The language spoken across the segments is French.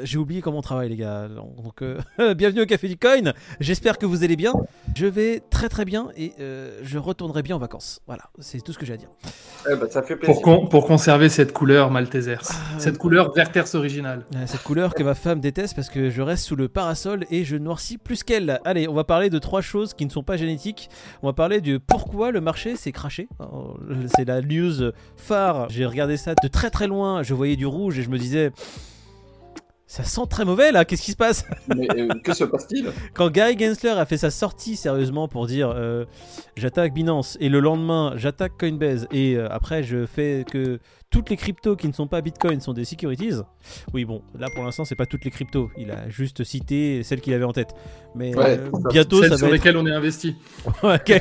J'ai oublié comment on travaille, les gars. Donc, euh, bienvenue au Café du Coin. J'espère que vous allez bien. Je vais très très bien et euh, je retournerai bien en vacances. Voilà, c'est tout ce que j'ai à dire. Eh ben, ça fait plaisir. Pour, con- pour conserver cette couleur Maltesers. cette couleur Werthers originale. Euh, Cette couleur que ma femme déteste parce que je reste sous le parasol et je noircis plus qu'elle. Allez, on va parler de trois choses qui ne sont pas génétiques. On va parler de pourquoi le marché s'est craché. Alors, C'est la news phare. J'ai regardé ça de très très loin. Je voyais du rouge et je me disais. Ça sent très mauvais là, qu'est-ce qui se passe? Mais euh, que se passe-t-il? Quand Guy Gensler a fait sa sortie sérieusement pour dire euh, j'attaque Binance et le lendemain j'attaque Coinbase et euh, après je fais que toutes les cryptos qui ne sont pas Bitcoin sont des securities. Oui bon, là pour l'instant c'est pas toutes les cryptos, il a juste cité celles qu'il avait en tête. Mais Ouais, euh, ça. bientôt Celles ça sur être... lesquelles on est investi. Ok.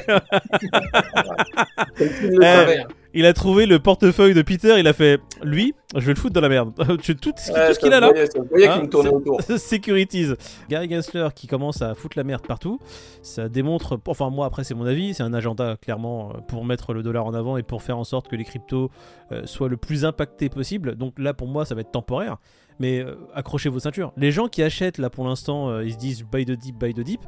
Eh. Il a trouvé le portefeuille de Peter, il a fait lui, je vais le foutre dans la merde. Tout, tout ce qu'il a là. Hein, autour. Securities. Gary Gensler qui commence à foutre la merde partout, ça démontre, enfin moi après c'est mon avis, c'est un agenda clairement euh, pour mettre le dollar en avant et pour faire en sorte que les cryptos euh, soient le plus impactés possible. Donc là pour moi ça va être temporaire, mais euh, accrochez vos ceintures. Les gens qui achètent là pour l'instant, euh, ils se disent buy the deep, buy the deep.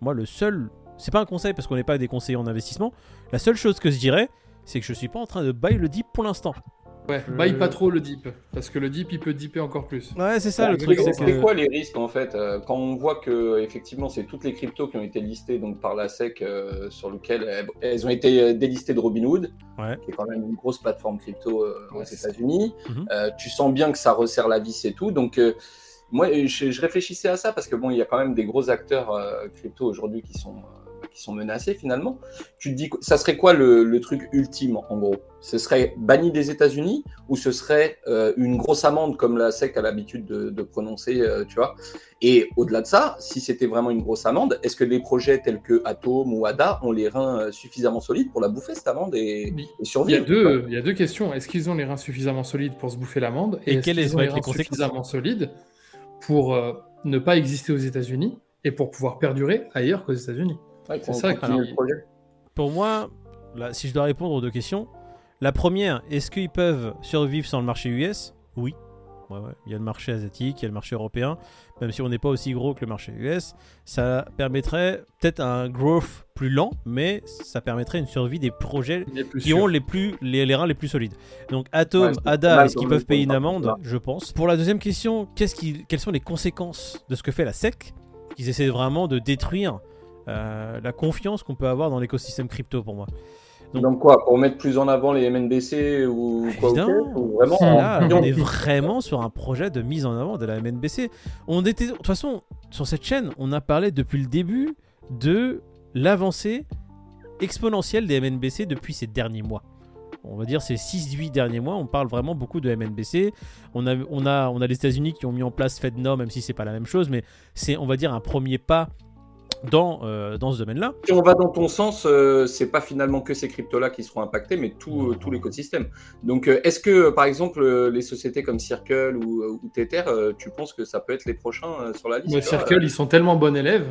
Moi le seul, c'est pas un conseil parce qu'on n'est pas des conseillers en investissement, la seule chose que je dirais, c'est que je suis pas en train de buy le deep pour l'instant. Ouais, Je- baille pas trop le dip. Parce que le dip, il peut dipper encore plus. Ouais c'est ça Ouais, le truc, c'est que... quoi les risques en fait euh, quand on voit que effectivement c'est toutes les cryptos qui ont été listées donc par la SEC euh, sur lesquelles elles, elles ont été euh, délistées de Robinhood, Ouais. qui est quand même une grosse plateforme crypto euh, aux États-Unis. Mhm. Euh, tu sens bien que ça resserre la vis et tout, donc euh, moi je, je réfléchissais à ça parce que bon il y a quand même des gros acteurs euh, crypto aujourd'hui qui sont euh, qui sont menacés finalement. Tu te dis ça serait quoi le, le truc ultime en gros? Ce serait banni des États-Unis ou ce serait euh, une grosse amende comme la SEC a l'habitude de, de prononcer, euh, tu vois? Et au-delà de ça, si c'était vraiment une grosse amende, est-ce que les projets tels que Atom ou ADA ont les reins euh, suffisamment solides pour la bouffer cette amende et, Mais et Il y, survivre a deux, il y a deux questions. Est-ce qu'ils ont les reins suffisamment solides pour se bouffer l'amende? Et est-ce quelles qu'ils vont ont les reins suffisamment solides pour euh, ne pas exister aux États-Unis et pour pouvoir perdurer ailleurs qu'aux États-Unis? Ouais, c'est ça qui- le projet Pour moi, là, si je dois répondre aux deux questions, la première, est-ce qu'ils peuvent survivre sans le marché US Oui. Ouais, ouais. Il y a le marché asiatique, il y a le marché européen, même si on n'est pas aussi gros que le marché US, ça permettrait peut-être un growth plus lent, mais ça permettrait une survie des projets qui sûr. ont les, plus, les, les reins les plus solides. Donc Atom, Ouais, ADA, est-ce qu'ils peuvent payer une amende? Je pense. Pour la deuxième question, qu'est-ce qui, quelles sont les conséquences de ce que fait la SEC? Ils essaient vraiment de détruire euh, la confiance qu'on peut avoir dans l'écosystème crypto pour moi. Donc- Donc quoi, pour mettre plus en avant les MNBC ou quoi Évidemment. ok, ou vraiment Là, on est vraiment sur un projet de mise en avant de la MNBC. On était, de toute façon, sur cette chaîne, on a parlé depuis le début de l'avancée exponentielle des MNBC depuis ces derniers mois. On va dire ces 6-8 derniers mois, on parle vraiment beaucoup de MNBC. On a, on a, on a les États-Unis qui ont mis en place FedNow, même si c'est pas la même chose, mais c'est, on va dire, un premier pas dans, euh, dans ce domaine-là. Si on va dans ton sens, euh, c'est pas finalement que ces cryptos-là qui seront impactés, mais tout, euh, tout l'écosystème. Donc, euh, est-ce que, par exemple, euh, les sociétés comme Circle ou, ou Tether, euh, tu penses que ça peut être les prochains euh, sur la liste Circle, ils sont tellement bons élèves.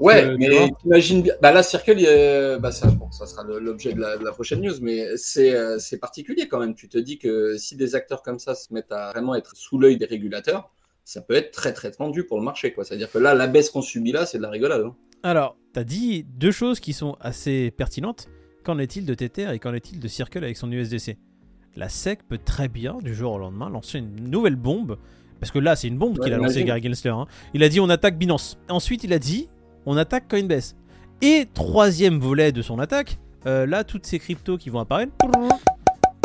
Ouais, Euh, tu mais vois. t'imagines bien. Bah là, Circle, bah ça, bon, ça sera l'objet de la, de la prochaine news, mais c'est euh, c'est particulier quand même. Tu te dis que si des acteurs comme ça se mettent à vraiment être sous l'œil des régulateurs, ça peut être très très tendu pour le marché, quoi. C'est-à-dire que là, la baisse qu'on subit là, c'est de la rigolade. hein. Alors, t'as dit deux choses qui sont assez pertinentes. Qu'en est-il de Tether et qu'en est-il de Circle avec son USDC La SEC peut très bien, du jour au lendemain, lancer une nouvelle bombe. Parce que là, c'est une bombe Ouais, qu'il a lancée. Gary Gensler. hein. Il a dit on attaque Binance. Ensuite, il a dit on attaque Coinbase. Et troisième volet de son attaque, euh, là, toutes ces cryptos qui vont apparaître,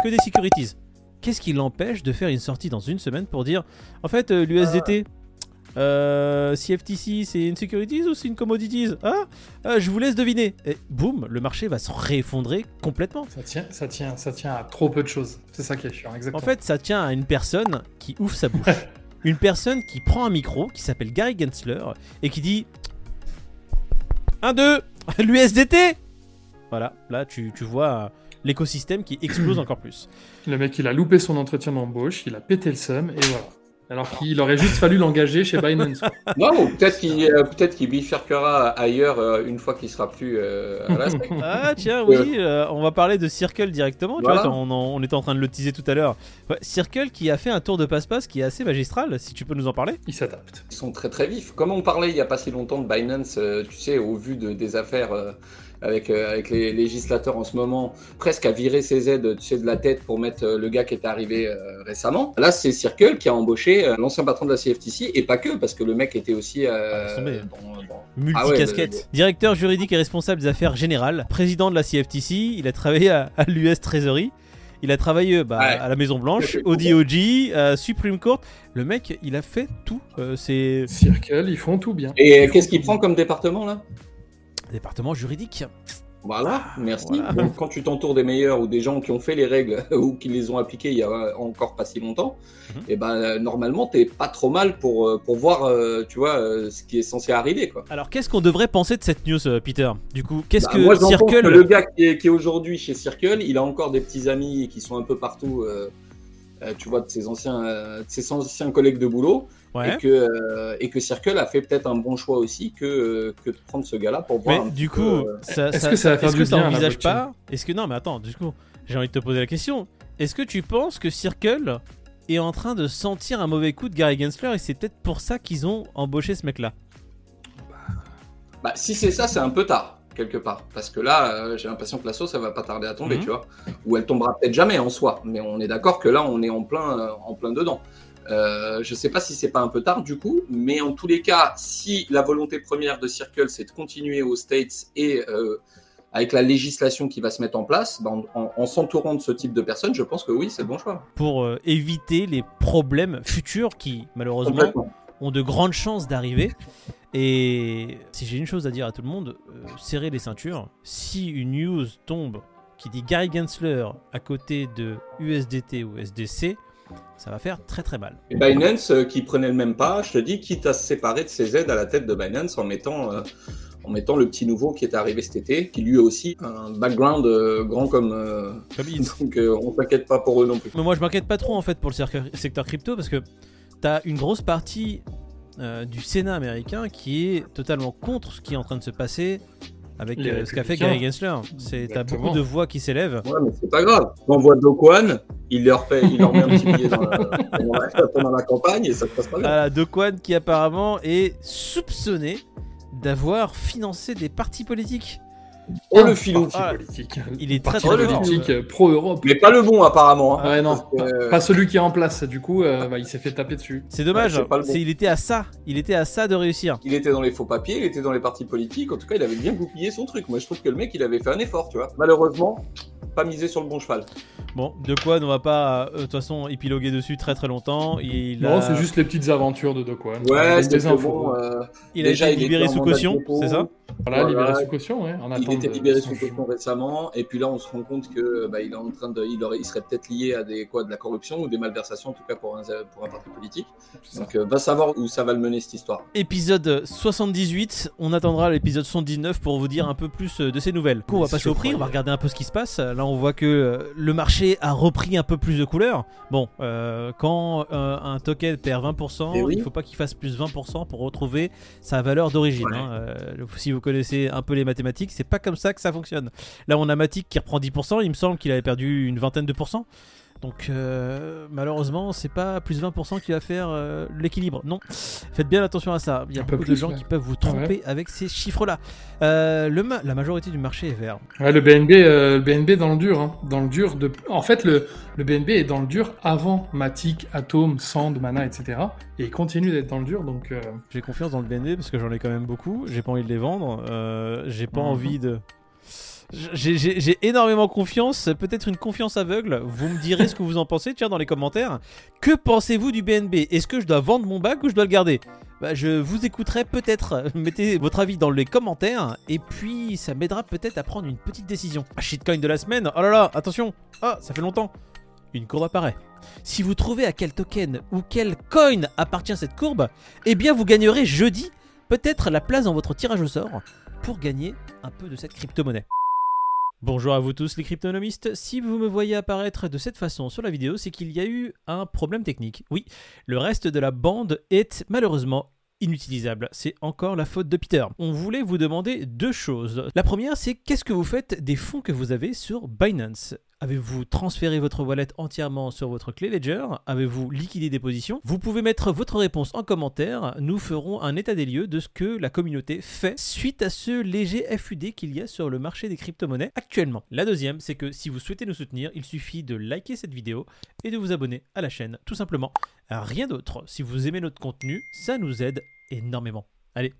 que des securities. Qu'est-ce qui l'empêche de faire une sortie dans une semaine pour dire en fait, euh, l'USDT. Euh, CFTC, c'est une securities ou c'est une commodities Ah, je vous laisse deviner. Et boum, le marché va se réeffondrer complètement. Ça tient, ça tient, ça tient à trop peu de choses. C'est ça qui est chiant, exactement. En fait, ça tient à une personne qui ouvre sa bouche. une personne qui prend un micro, qui s'appelle Gary Gensler, et qui dit 1, 2, l'USDT Voilà, là tu, tu vois euh, l'écosystème qui explose encore plus. le mec, il a loupé son entretien d'embauche, il a pété le seum, et voilà. Alors qu'il aurait juste fallu l'engager chez Binance. Non, ou peut-être qu'il euh, peut-être qu'il bifurquera ailleurs euh, une fois qu'il sera plus euh, à la. Ah tiens, oui, euh, on va parler de Circle directement. Tu Voilà. vois, on, en- on était en train de le teaser tout à l'heure. Ouais, Circle qui a fait un tour de passe-passe qui est assez magistral, si tu peux nous en parler. Il s'adapte. Ils sont très très vifs. Comme on parlait il n'y a pas si longtemps de Binance, euh, tu sais, au vu de, des affaires euh, avec, euh, avec les législateurs en ce moment, presque à virer ses aides tu sais, de la tête pour mettre euh, le gars qui est arrivé euh, récemment. Là, c'est Circle qui a embauché euh, l'ancien patron de la CFTC, et pas que, parce que le mec était aussi euh, Ah, tombé. dans- dans- Multicasquette. Ah ouais, Directeur juridique et responsable des affaires générales, président de la CFTC, il a travaillé à, à l'US Treasury. Il a travaillé bah, Ouais. à la Maison Blanche, au DOJ, à Supreme Court. Le mec, il a fait tout. Euh, c'est Circle, ils font tout bien. Et qu'est-ce qu'il prend comme département là? Département juridique. Voilà, merci. voilà. Donc, quand tu t'entoures des meilleurs ou des gens qui ont fait les règles ou qui les ont appliquées il y a encore pas si longtemps, Mhm. et ben euh, normalement t'es pas trop mal pour euh, pour voir, euh, tu vois, ce qui est censé arriver quoi. Alors, qu'est-ce qu'on devrait penser de cette news, Peter? Du coup, qu'est-ce Bah, que moi, Circle que le gars qui est, aujourd'hui chez Circle, il a encore des petits amis qui sont un peu partout. euh, euh, tu vois, de ses anciens, euh, de ses anciens collègues de boulot, Ouais. et, que, euh, et que Circle a fait peut-être un bon choix aussi que, euh, que de prendre ce gars-là pour voir. Mais un du coup, euh, ça, Est-ce que ça va faire est-ce du que ça bien à la envisage blockchain pas Est-ce que non, mais attends, du coup, j'ai envie de te poser la question. Est-ce que tu penses que Circle est en train de sentir un mauvais coup de Gary Gensler et c'est peut-être pour ça qu'ils ont embauché ce mec-là? Bah, si c'est ça, c'est un peu tard, quelque part. Parce que là, euh, j'ai l'impression que la sauce, elle va pas tarder à tomber, Mhm. tu vois. Ou elle tombera peut-être jamais en soi. Mais on est d'accord que là, on est en plein, euh, en plein dedans. Euh, je sais pas si c'est pas un peu tard du coup, mais en tous les cas, si la volonté première de Circle, c'est de continuer aux States et euh, avec la législation qui va se mettre en place, bah, en, en- en s'entourant de ce type de personnes, je pense que oui, c'est le bon choix. pour éviter les problèmes futurs qui, malheureusement, ont de grandes chances d'arriver. Et si j'ai une chose à dire à tout le monde, euh, serrez les ceintures. Si une news tombe qui dit Gary Gensler à côté de USDT ou SDC, ça va faire très très mal. Et Binance, euh, qui prenait le même pas, je te dis, quitte à se séparer de ses aides à la tête de Binance en mettant, euh, en mettant le petit nouveau qui est arrivé cet été, qui lui a aussi un background euh, grand comme. euh, Comme il- donc euh, on s'inquiète pas pour eux non plus. Mais moi je m'inquiète pas trop en fait pour le secteur crypto parce que t'as une grosse partie euh, du Sénat américain qui est totalement contre ce qui est en train de se passer avec euh, ce qu'a fait. Gary Gensler. C'est Exactement. beaucoup de voix qui s'élèvent. Ouais, mais c'est pas grave. On envoie Dokwan, il leur, fait, il leur met un petit billet dans la, pendant, la, pendant la campagne et ça se passe pas bien. Voilà, De Kwan qui apparemment est soupçonné d'avoir financé des partis politiques. Oh le filou. Parti Ah, politique. il est très, très politique euh, pro-Europe. Mais pas le bon apparemment. hein. Ouais, non, que, euh, pas celui qui est en place. Du coup, euh, bah, il s'est fait taper dessus. C'est dommage, Ouais, c'est pas le bon. c'est- il était à ça, il était à ça de réussir. Il était dans les faux papiers, il était dans les partis politiques. En tout cas, il avait bien goupillé son truc. Moi, je trouve que le mec, il avait fait un effort, tu vois. Malheureusement, pas misé sur le bon cheval. Bon, De Kwan, on va pas euh, de toute façon épiloguer dessus très très longtemps. Il Non, a, c'est juste les petites aventures de Dokwan. Ouais, Des c'était infos. bon. euh, il a déjà, été libéré sous de caution, c'est ça? Voilà, Voilà. libéré sous caution, ouais. En Il était libéré sous caution récemment, et puis là on se rend compte que bah, il est en train de, il, aurait, il serait peut-être lié à des quoi, de la corruption ou des malversations en tout cas pour un, pour un parti politique. Donc euh, va savoir où ça va le mener cette histoire. Épisode 78, on attendra l'épisode 79 pour vous dire un peu plus euh, de ces nouvelles. On va passer au prix, on va regarder un peu ce qui se passe. Là, on voit que euh, le marché a repris un peu plus de couleur. Bon, euh, quand euh, un token perd 20%, Eh oui. il faut pas qu'il fasse plus 20% pour retrouver sa valeur d'origine. Ouais. hein. Euh, si vous connaissez un peu les mathématiques, c'est pas comme ça que ça fonctionne. Là, on a Matic qui reprend 10%, il me semble qu'il avait perdu une vingtaine de pourcents. Donc euh, malheureusement, c'est pas plus 20% qui va faire euh, l'équilibre. Non, faites bien attention à ça. Il y a Un peu beaucoup de gens ouais. qui peuvent vous avec ces chiffres-là. Euh, ma- la majorité du marché est vert. Ouais, le BNB, euh, le BNB dans le dur, hein. dans le dur de. En fait, le, le BNB est dans le dur avant Matic, Atom, Sand, Mana, etc. Et il continue d'être dans le dur, donc. euh, J'ai confiance dans le BNB parce que j'en ai quand même beaucoup. J'ai pas envie de les vendre. J'ai pas envie de. J'ai- énormément confiance, peut-être une confiance aveugle. Vous me direz ce que vous en pensez, tiens, dans les commentaires. Que pensez-vous du BNB Est-ce que je dois vendre mon bac ou je dois le garder? Bah, Je vous écouterai peut-être. Mettez votre avis dans les commentaires et puis ça m'aidera peut-être à prendre une petite décision. Ah, shitcoin de la semaine Oh là là, attention Ah, ça fait longtemps Une courbe apparaît. Si vous trouvez à quel token ou quel coin appartient cette courbe, eh bien vous gagnerez jeudi peut-être la place dans votre tirage au sort pour gagner un peu de cette crypto-monnaie. Bonjour à vous tous les cryptonomistes, si vous me voyez apparaître de cette façon sur la vidéo, c'est qu'il y a eu un problème technique. Oui, le reste de la bande est malheureusement inutilisable. C'est encore la faute de Peter. On voulait vous demander deux choses. La première, c'est qu'est-ce que vous faites des fonds que vous avez sur Binance? Avez-vous transféré votre wallet entièrement sur votre clé Ledger? Avez-vous liquidé des positions? Vous pouvez mettre votre réponse en commentaire. Nous ferons un état des lieux de ce que la communauté fait suite à ce léger FUD qu'il y a sur le marché des crypto-monnaies actuellement. La deuxième, c'est que si vous souhaitez nous soutenir, il suffit de liker cette vidéo et de vous abonner à la chaîne, tout simplement. Rien d'autre. Si vous aimez notre contenu, ça nous aide énormément. Allez,